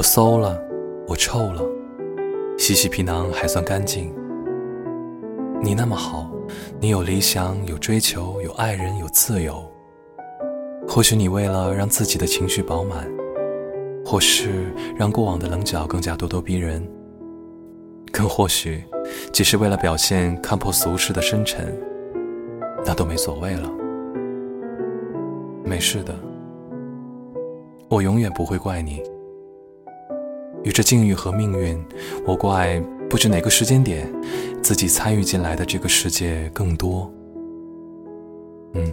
我馊了，我臭了，洗洗皮囊还算干净。你那么好，你有理想，有追求，有爱人，有自由。或许你为了让自己的情绪饱满，或是让过往的棱角更加咄咄逼人，更或许只是为了表现看破俗世的深沉，那都没所谓了。没事的，我永远不会怪你。与这境遇和命运，我怪不知哪个时间点，自己参与进来的这个世界更多。嗯。